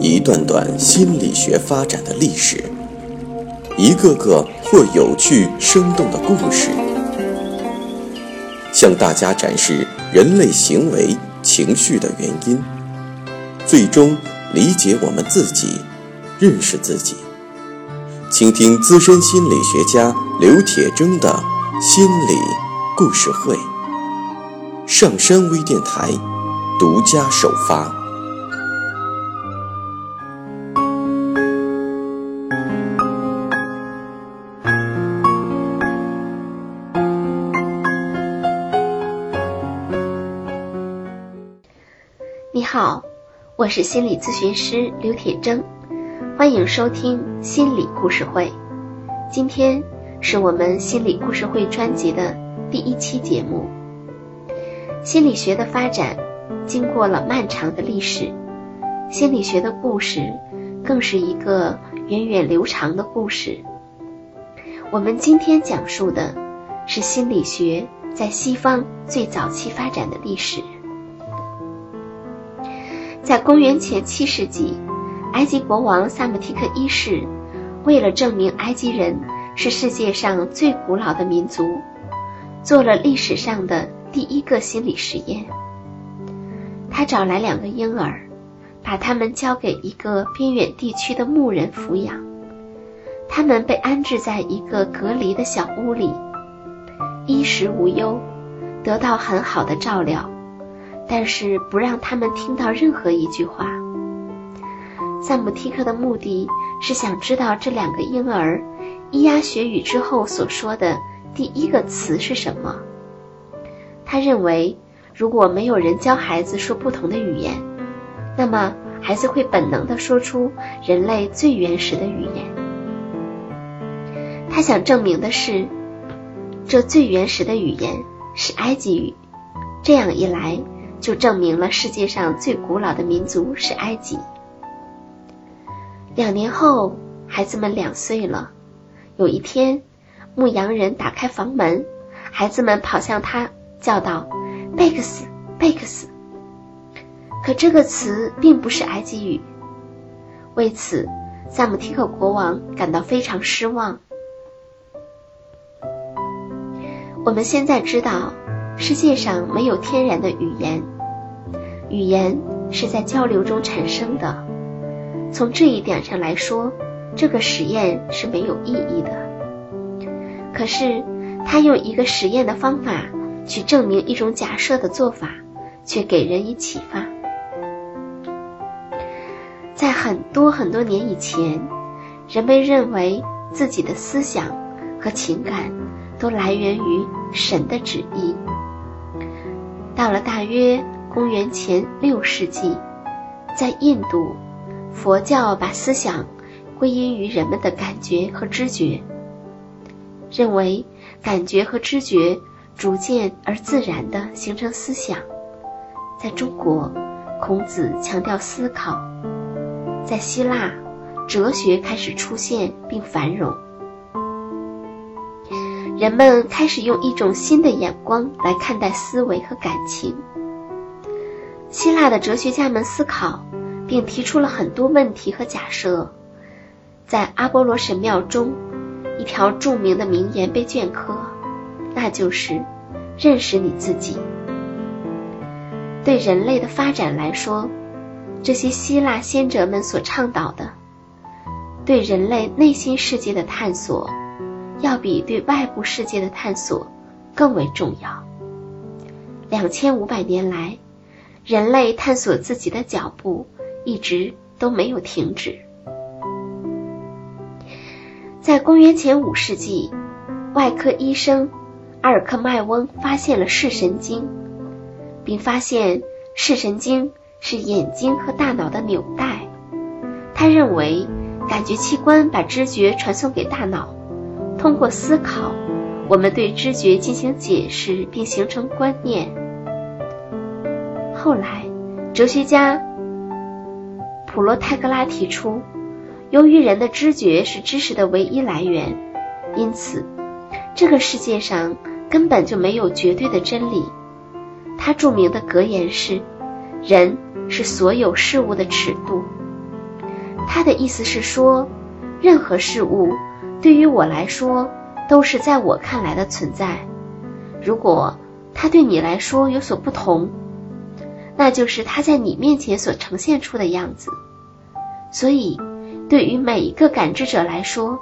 一段段心理学发展的历史，一个个或有趣生动的故事，向大家展示人类行为、情绪的原因，最终理解我们自己，认识自己。倾听资深心理学家刘铁铮的心理故事会，上山微电台独家首发。你好，我是心理咨询师刘铁铮。欢迎收听心理故事会。今天是我们心理故事会专辑的第一期节目。心理学的发展经过了漫长的历史，心理学的故事更是一个源远流长的故事。我们今天讲述的是心理学在西方最早期发展的历史。在公元前七世纪。埃及国王萨姆提克一世为了证明埃及人是世界上最古老的民族，做了历史上的第一个心理实验。他找来两个婴儿，把他们交给一个边远地区的牧人抚养。他们被安置在一个隔离的小屋里，衣食无忧，得到很好的照料，但是不让他们听到任何一句话。萨姆提克的目的是想知道这两个婴儿咿呀学语之后所说的第一个词是什么。他认为，如果没有人教孩子说不同的语言，那么孩子会本能的说出人类最原始的语言。他想证明的是，这最原始的语言是埃及语。这样一来，就证明了世界上最古老的民族是埃及。两年后，孩子们两岁了。有一天，牧羊人打开房门，孩子们跑向他，叫道：“贝克斯，贝克斯。”可这个词并不是埃及语。为此，萨姆提克国王感到非常失望。我们现在知道，世界上没有天然的语言，语言是在交流中产生的。从这一点上来说，这个实验是没有意义的。可是，他用一个实验的方法去证明一种假设的做法，却给人以启发。在很多很多年以前，人们认为自己的思想和情感都来源于神的旨意。到了大约公元前六世纪，在印度。佛教把思想归因于人们的感觉和知觉，认为感觉和知觉逐渐而自然地形成思想。在中国，孔子强调思考；在希腊，哲学开始出现并繁荣，人们开始用一种新的眼光来看待思维和感情。希腊的哲学家们思考。并提出了很多问题和假设。在阿波罗神庙中，一条著名的名言被镌刻，那就是“认识你自己”。对人类的发展来说，这些希腊先哲们所倡导的，对人类内心世界的探索，要比对外部世界的探索更为重要。两千五百年来，人类探索自己的脚步。一直都没有停止。在公元前五世纪，外科医生阿尔克迈翁发现了视神经，并发现视神经是眼睛和大脑的纽带。他认为，感觉器官把知觉传送给大脑，通过思考，我们对知觉进行解释并形成观念。后来，哲学家。普罗泰戈拉提出，由于人的知觉是知识的唯一来源，因此这个世界上根本就没有绝对的真理。他著名的格言是：“人是所有事物的尺度。他的意思是说，任何事物对于我来说都是在我看来的存在。如果它对你来说有所不同，那就是它在你面前所呈现出的样子。所以，对于每一个感知者来说，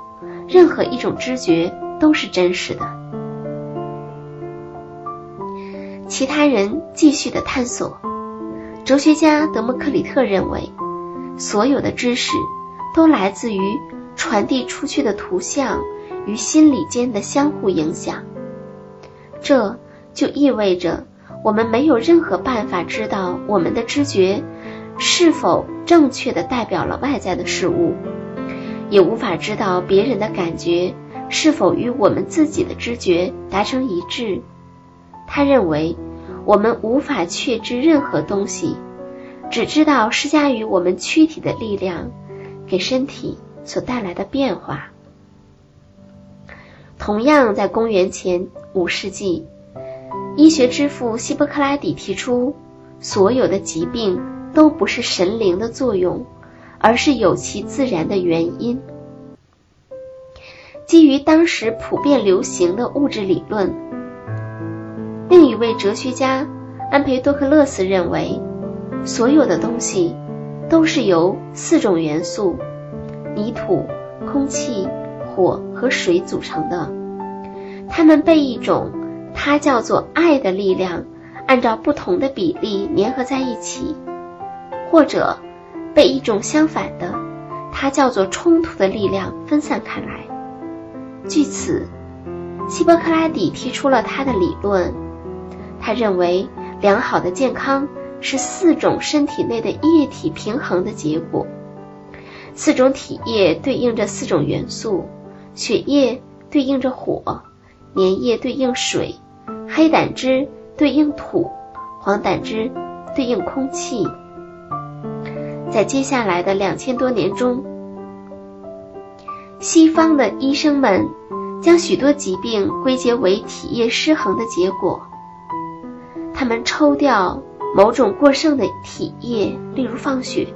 任何一种知觉都是真实的。其他人继续的探索。哲学家德谟克里特认为，所有的知识都来自于传递出去的图像与心理间的相互影响。这就意味着，我们没有任何办法知道我们的知觉是否正确的代表了外在的事物，也无法知道别人的感觉是否与我们自己的知觉达成一致。他认为，我们无法确知任何东西，只知道施加于我们躯体的力量给身体所带来的变化。同样，在公元前五世纪，医学之父希波克拉底提出，所有的疾病都不是神灵的作用，而是有其自然的原因。基于当时普遍流行的物质理论。位哲学家安培多克勒斯认为，所有的东西都是由四种元素——泥土、空气、火和水组成的。它们被一种它叫做爱的力量按照不同的比例粘合在一起，或者被一种相反的它叫做冲突的力量分散开来。据此，希波克拉底提出了他的理论。他认为，良好的健康是四种身体内的液体平衡的结果。四种体液对应着四种元素：血液对应着火，粘液对应水，黑胆汁对应土，黄胆汁对应空气。在接下来的两千多年中，西方的医生们将许多疾病归结为体液失衡的结果。他们抽掉某种过剩的体液，例如放血，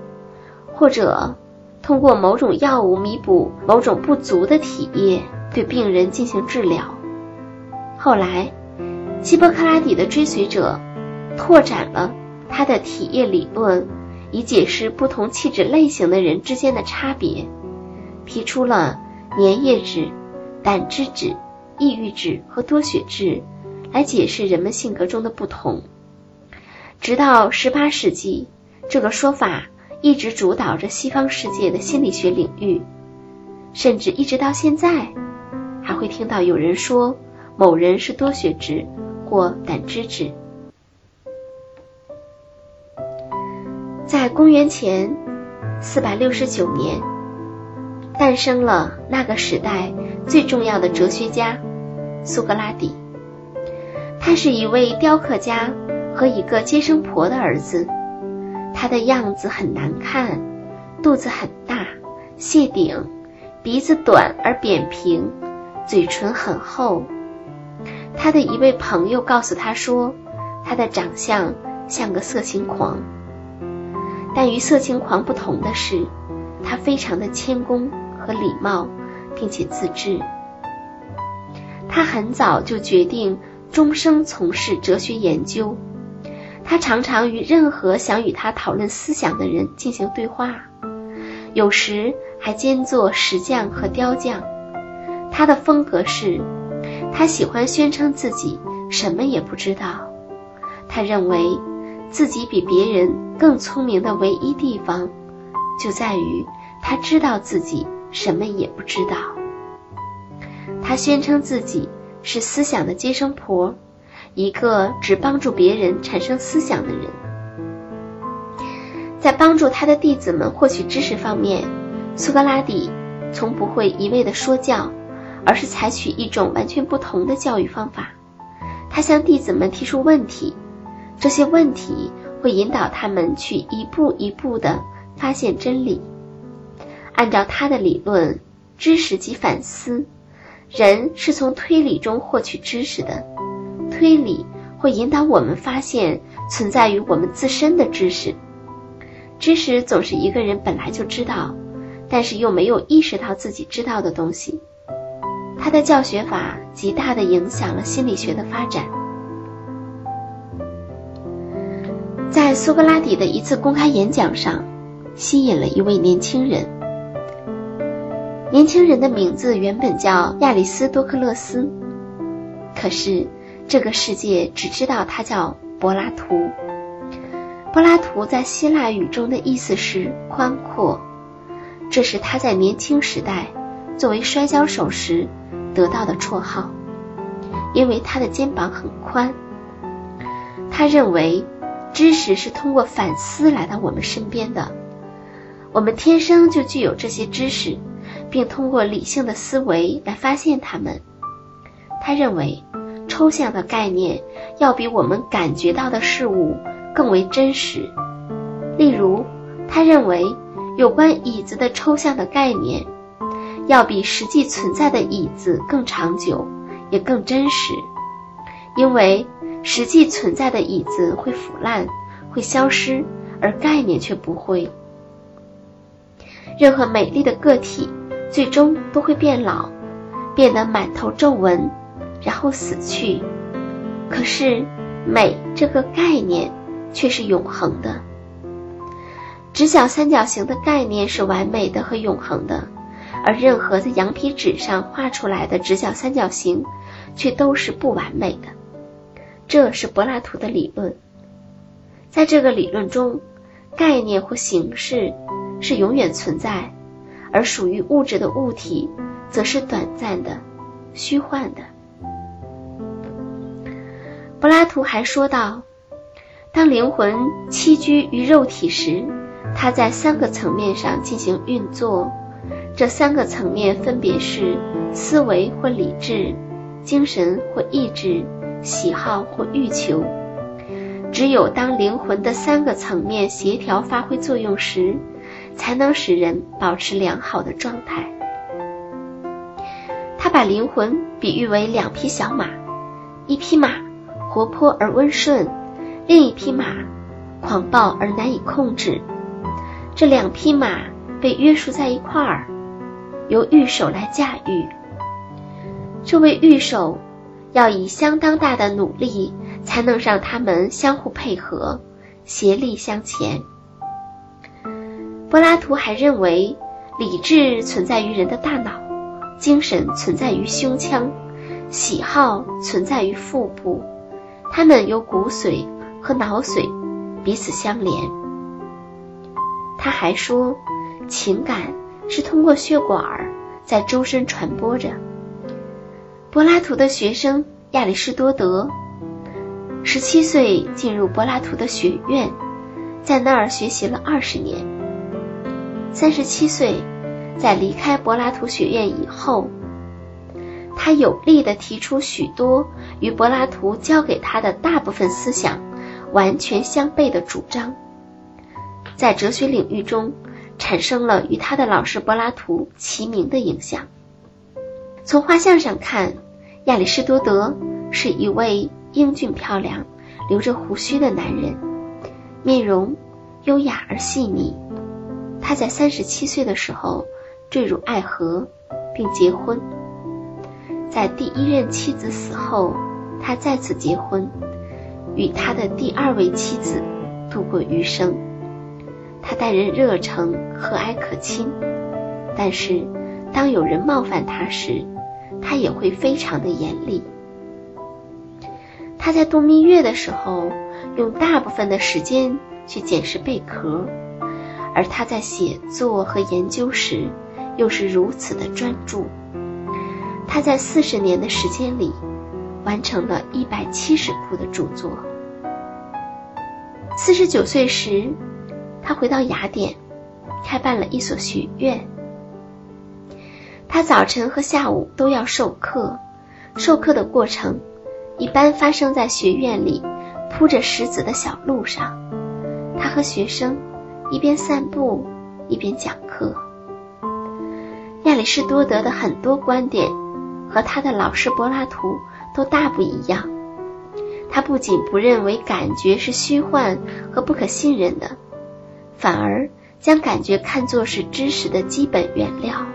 或者通过某种药物弥补某种不足的体液，对病人进行治疗。后来，希波克拉底的追随者拓展了他的体液理论，以解释不同气质类型的人之间的差别，提出了粘液质、胆汁质、抑郁质和多血质。来解释人们性格中的不同。直到十八世纪，这个说法一直主导着西方世界的心理学领域，甚至一直到现在，还会听到有人说某人是多血质或胆汁质。在公元前四百六十九年，诞生了那个时代最重要的哲学家苏格拉底。他是一位雕刻家和一个接生婆的儿子。他的样子很难看，肚子很大，谢顶，鼻子短而扁平，嘴唇很厚。他的一位朋友告诉他说，他的长相像个色情狂。但与色情狂不同的是，他非常的谦恭和礼貌，并且自制。他很早就决定。终生从事哲学研究，他常常与任何想与他讨论思想的人进行对话，有时还兼做石匠和雕匠。他的风格是，他喜欢宣称自己什么也不知道。他认为自己比别人更聪明的唯一地方，就在于他知道自己什么也不知道。他宣称自己。是思想的接生婆，一个只帮助别人产生思想的人。在帮助他的弟子们获取知识方面，苏格拉底从不会一味的说教，而是采取一种完全不同的教育方法。他向弟子们提出问题，这些问题会引导他们去一步一步的发现真理。按照他的理论，知识即反思。人是从推理中获取知识的，推理会引导我们发现存在于我们自身的知识。知识总是一个人本来就知道，但是又没有意识到自己知道的东西。他的教学法极大的影响了心理学的发展。在苏格拉底的一次公开演讲上，吸引了一位年轻人。年轻人的名字原本叫亚里斯多克勒斯，可是这个世界只知道他叫柏拉图。柏拉图在希腊语中的意思是宽阔，这是他在年轻时代作为摔跤手时。得到的绰号，因为他的肩膀很宽。他认为，知识是通过反思来到我们身边的。我们天生就具有这些知识，并通过理性的思维来发现它们。他认为，抽象的概念要比我们感觉到的事物更为真实。例如，他认为有关椅子的抽象的概念。要比实际存在的椅子更长久，也更真实，因为实际存在的椅子会腐烂、会消失，而概念却不会。任何美丽的个体最终都会变老，变得满头皱纹，然后死去。可是美这个概念却是永恒的。直角三角形的概念是完美的和永恒的。而任何在羊皮纸上画出来的直角三角形，却都是不完美的。这是柏拉图的理论。在这个理论中，概念或形式是永远存在，而属于物质的物体则是短暂的、虚幻的。柏拉图还说道：当灵魂栖居于肉体时，它在三个层面上进行运作。这三个层面分别是思维或理智、精神或意志、喜好或欲求。只有当灵魂的三个层面协调发挥作用时，才能使人保持良好的状态。他把灵魂比喻为两匹小马，一匹马活泼而温顺，另一匹马狂暴而难以控制。这两匹马被约束在一块儿。由御手来驾驭，这位御手要以相当大的努力，才能让他们相互配合，协力向前。柏拉图还认为，理智存在于人的大脑，精神存在于胸腔，喜好存在于腹部，它们由骨髓和脑髓彼此相连。他还说，情感。是通过血管在周身传播着。柏拉图的学生亚里士多德，十七岁进入柏拉图的学院，在那儿学习了二十年。三十七岁，在离开柏拉图学院以后，他有力的提出许多与柏拉图教给他的大部分思想完全相悖的主张，在哲学领域中。产生了与他的老师柏拉图齐名的影响。从画像上看，亚里士多德是一位英俊漂亮、留着胡须的男人，面容优雅而细腻。他在三十七岁的时候坠入爱河，并结婚。在第一任妻子死后，他再次结婚，与他的第二位妻子度过余生。他待人热诚、和蔼可亲，但是当有人冒犯他时，他也会非常的严厉。他在度蜜月的时候，用大部分的时间去捡拾贝壳，而他在写作和研究时，又是如此的专注。他在四十年的时间里，完成了一百七十部的著作。四十九岁时。他回到雅典，开办了一所学院。他早晨和下午都要授课，授课的过程一般发生在学院里铺着石子的小路上。他和学生一边散步一边讲课。亚里士多德的很多观点和他的老师柏拉图都大不一样。他不仅不认为感觉是虚幻和不可信任的，反而将感觉看作是知识的基本原料。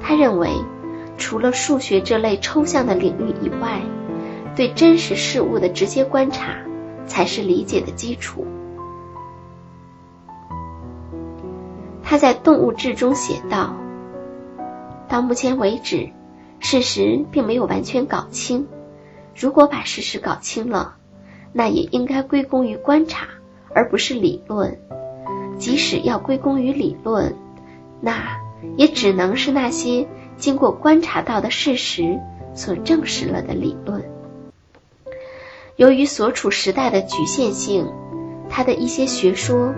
他认为，除了数学这类抽象的领域以外，对真实事物的直接观察才是理解的基础。他在《动物志》中写道：“到目前为止，事实并没有完全搞清。如果把事实搞清了，那也应该归功于观察，而不是理论。即使要归功于理论，那也只能是那些经过观察到的事实所证实了的理论。由于所处时代的局限性，他的一些学说。”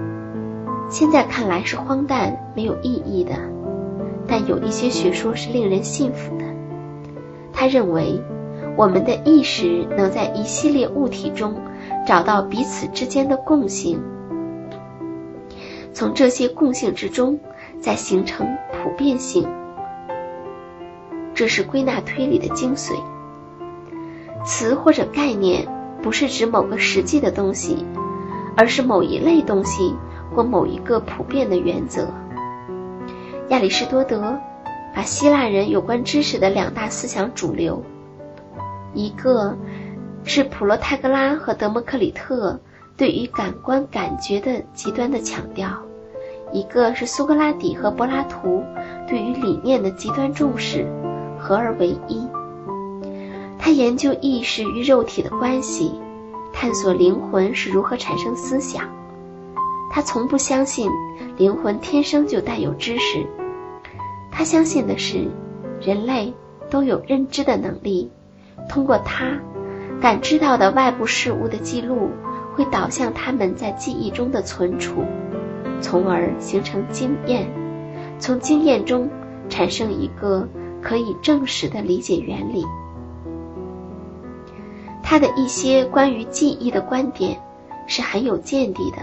现在看来是荒诞、没有意义的，但有一些学说是令人信服的。他认为，我们的意识能在一系列物体中找到彼此之间的共性，从这些共性之中再形成普遍性。这是归纳推理的精髓。词或者概念不是指某个实际的东西，而是某一类东西。或某一个普遍的原则。亚里士多德把希腊人有关知识的两大思想主流，一个是普罗泰戈拉和德谟克里特对于感官感觉的极端的强调，一个是苏格拉底和柏拉图对于理念的极端重视，合而为一。他研究意识与肉体的关系，探索灵魂是如何产生思想。他从不相信灵魂天生就带有知识，他相信的是人类都有认知的能力，通过他感知到的外部事物的记录会导向他们在记忆中的存储，从而形成经验，从经验中产生一个可以证实的理解原理。他的一些关于记忆的观点是很有见地的。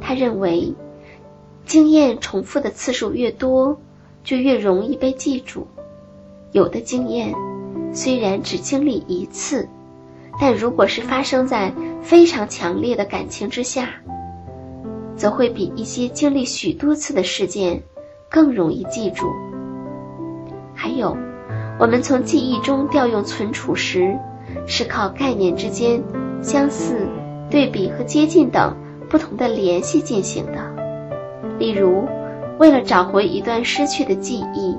他认为，经验重复的次数越多，就越容易被记住。有的经验虽然只经历一次，但如果是发生在非常强烈的感情之下，则会比一些经历许多次的事件更容易记住。还有，我们从记忆中调用存储时，是靠概念之间相似、对比和接近等。不同的联系进行的，例如，为了找回一段失去的记忆，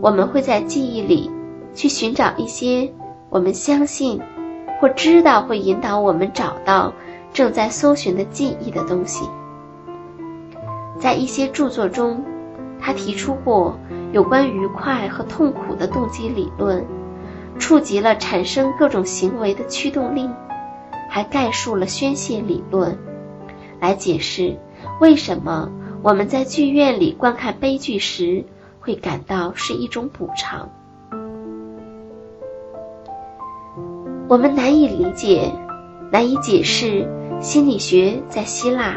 我们会在记忆里去寻找一些我们相信或知道会引导我们找到正在搜寻的记忆的东西。在一些著作中，他提出过有关愉快和痛苦的动机理论，触及了产生各种行为的驱动力，还概述了宣泄理论。来解释为什么我们在剧院里观看悲剧时会感到是一种补偿。我们难以理解、难以解释心理学在希腊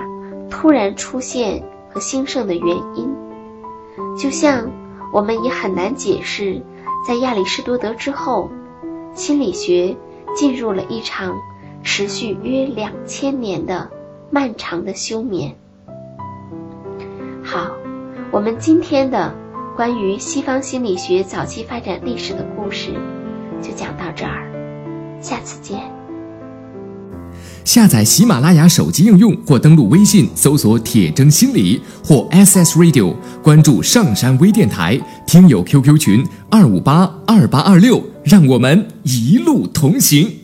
突然出现和兴盛的原因，就像我们也很难解释在亚里士多德之后，心理学进入了一场持续约两千年的。漫长的休眠。好，我们今天的关于西方心理学早期发展历史的故事就讲到这儿，下次见。下载喜马拉雅手机应用或登录微信搜索“铁征心理”或 SS Radio，关注上山微电台，听友 QQ 群二五八二八二六，让我们一路同行。